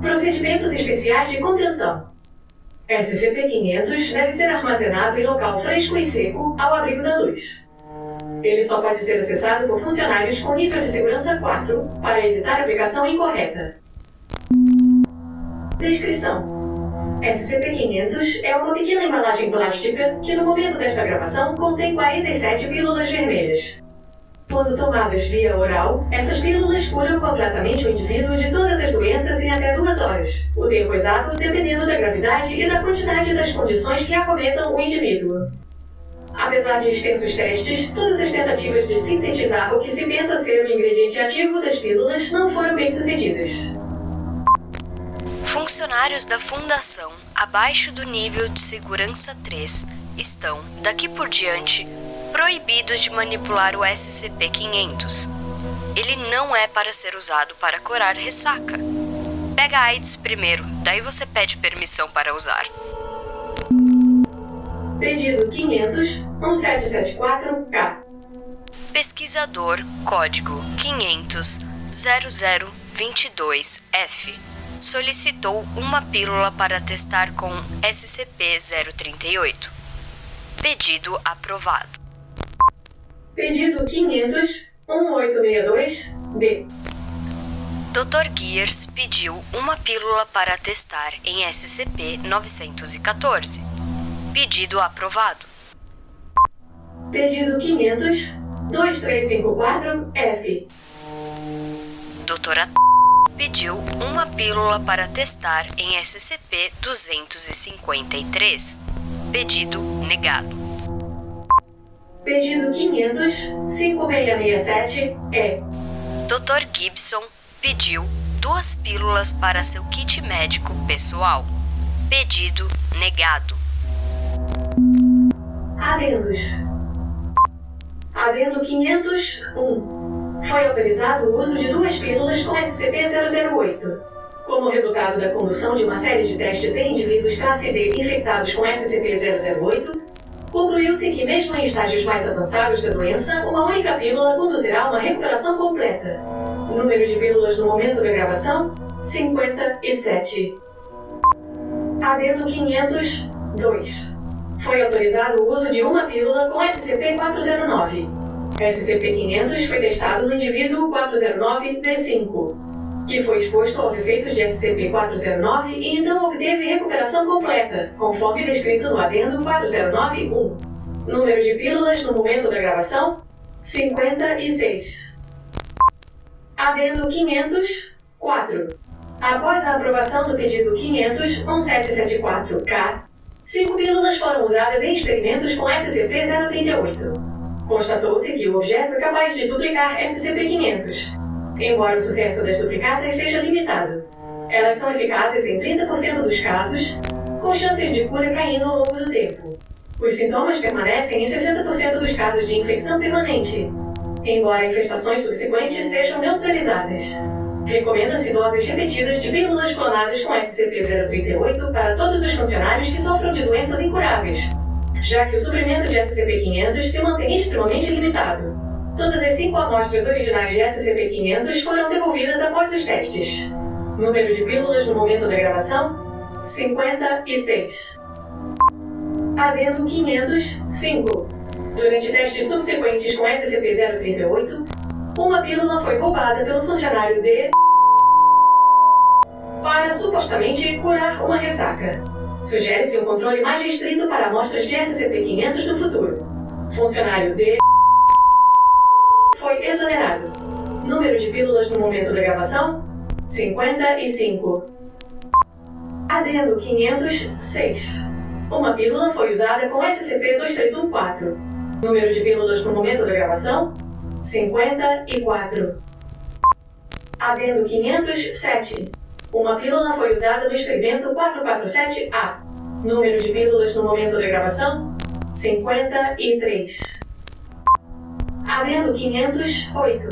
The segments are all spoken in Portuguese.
Procedimentos especiais de contenção. SCP-500 deve ser armazenado em local fresco e seco ao abrigo da luz. Ele só pode ser acessado por funcionários com nível de segurança 4 para evitar aplicação incorreta. Descrição: SCP-500 é uma pequena embalagem plástica que, no momento desta gravação, contém 47 pílulas vermelhas. Quando tomadas via oral, essas pílulas curam completamente o indivíduo de todas as doenças em até duas horas. O tempo exato dependendo da gravidade e da quantidade das condições que acometam o indivíduo. Apesar de extensos testes, todas as tentativas de sintetizar o que se pensa ser o ingrediente ativo das pílulas não foram bem-sucedidas. Funcionários da Fundação, abaixo do nível de segurança 3, estão, daqui por diante, proibidos de manipular o SCP-500. Ele não é para ser usado para curar ressaca. Pega a AIDS primeiro, daí você pede permissão para usar. Pedido 500 1774K. Pesquisador código 500 0022F solicitou uma pílula para testar com SCP-038. Pedido aprovado. Pedido 500 1862B. Dr. Gears pediu uma pílula para testar em SCP-914. Pedido aprovado. Pedido 500 2354F. Doutora pediu uma pílula para testar em SCP-253. Pedido negado. Pedido 500 5667E. Dr. Gibson pediu duas pílulas para seu kit médico pessoal. Pedido negado. Adendos. Adendo 501. Foi autorizado o uso de duas pílulas com SCP-008. Como resultado da condução de uma série de testes em indivíduos classe D infectados com SCP-008, concluiu-se que, mesmo em estágios mais avançados da doença, uma única pílula conduzirá a uma recuperação completa. Número de pílulas no momento da gravação: 57. Adendo 502. Foi autorizado o uso de uma pílula com SCP-409. SCP-500 foi testado no indivíduo 409-D5, que foi exposto aos efeitos de SCP-409 e então obteve recuperação completa, conforme descrito no adendo 409-1. Número de pílulas no momento da gravação: 56. Adendo 504. Após a aprovação do pedido 500-1774-K, cinco pílulas foram usadas em experimentos com SCP-038. Constatou-se que o objeto é capaz de duplicar SCP-500, embora o sucesso das duplicadas seja limitado. Elas são eficazes em 30% dos casos, com chances de cura caindo ao longo do tempo. Os sintomas permanecem em 60% dos casos de infecção permanente, embora infestações subsequentes sejam neutralizadas. Recomenda-se doses repetidas de pílulas clonadas com SCP-038 para todos os funcionários que sofram de doenças incuráveis, já que o suprimento de SCP-500 se mantém extremamente limitado. Todas as cinco amostras originais de SCP-500 foram devolvidas após os testes. Número de pílulas no momento da gravação: 56. Adendo 505. Durante testes subsequentes com SCP-038, uma pílula foi roubada pelo funcionário D para supostamente curar uma ressaca. Sugere-se um controle mais restrito para amostras de SCP-500 no futuro. Funcionário D exonerado. Número de pílulas no momento da gravação: 55. Adendo 506. Uma pílula foi usada com SCP-2314. Número de pílulas no momento da gravação: 54. Adendo 507. Uma pílula foi usada no experimento 447A. Número de pílulas no momento da gravação: 53. Adendo 508.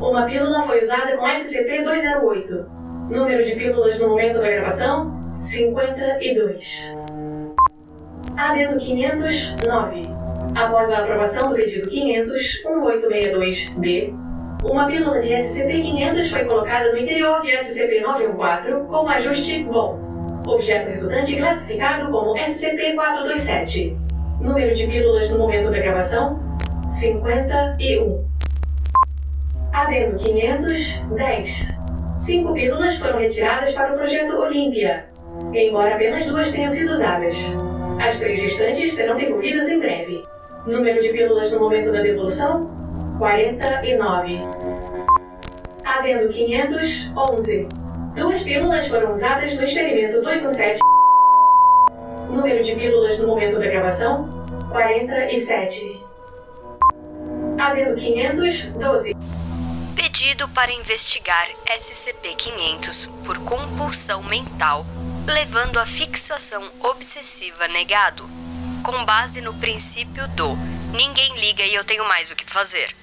Uma pílula foi usada com SCP-208. Número de pílulas no momento da gravação: 52. Adendo 509. Após a aprovação do pedido 500-1862-B, uma pílula de SCP-500 foi colocada no interior de SCP-914 como ajuste bom. Objeto resultante classificado como SCP-427. Número de pílulas no momento da gravação: 51. Adendo 510. Cinco pílulas foram retiradas para o projeto Olímpia, embora apenas duas tenham sido usadas. As três restantes serão devolvidas em breve. Número de pílulas no momento da devolução: 49. Adendo 511. Duas pílulas foram usadas no experimento 217. Número de pílulas no momento da gravação: 47. Adendo 512. Pedido para investigar SCP-500 por compulsão mental, levando à fixação obsessiva negado, com base no princípio do ninguém liga e eu tenho mais o que fazer.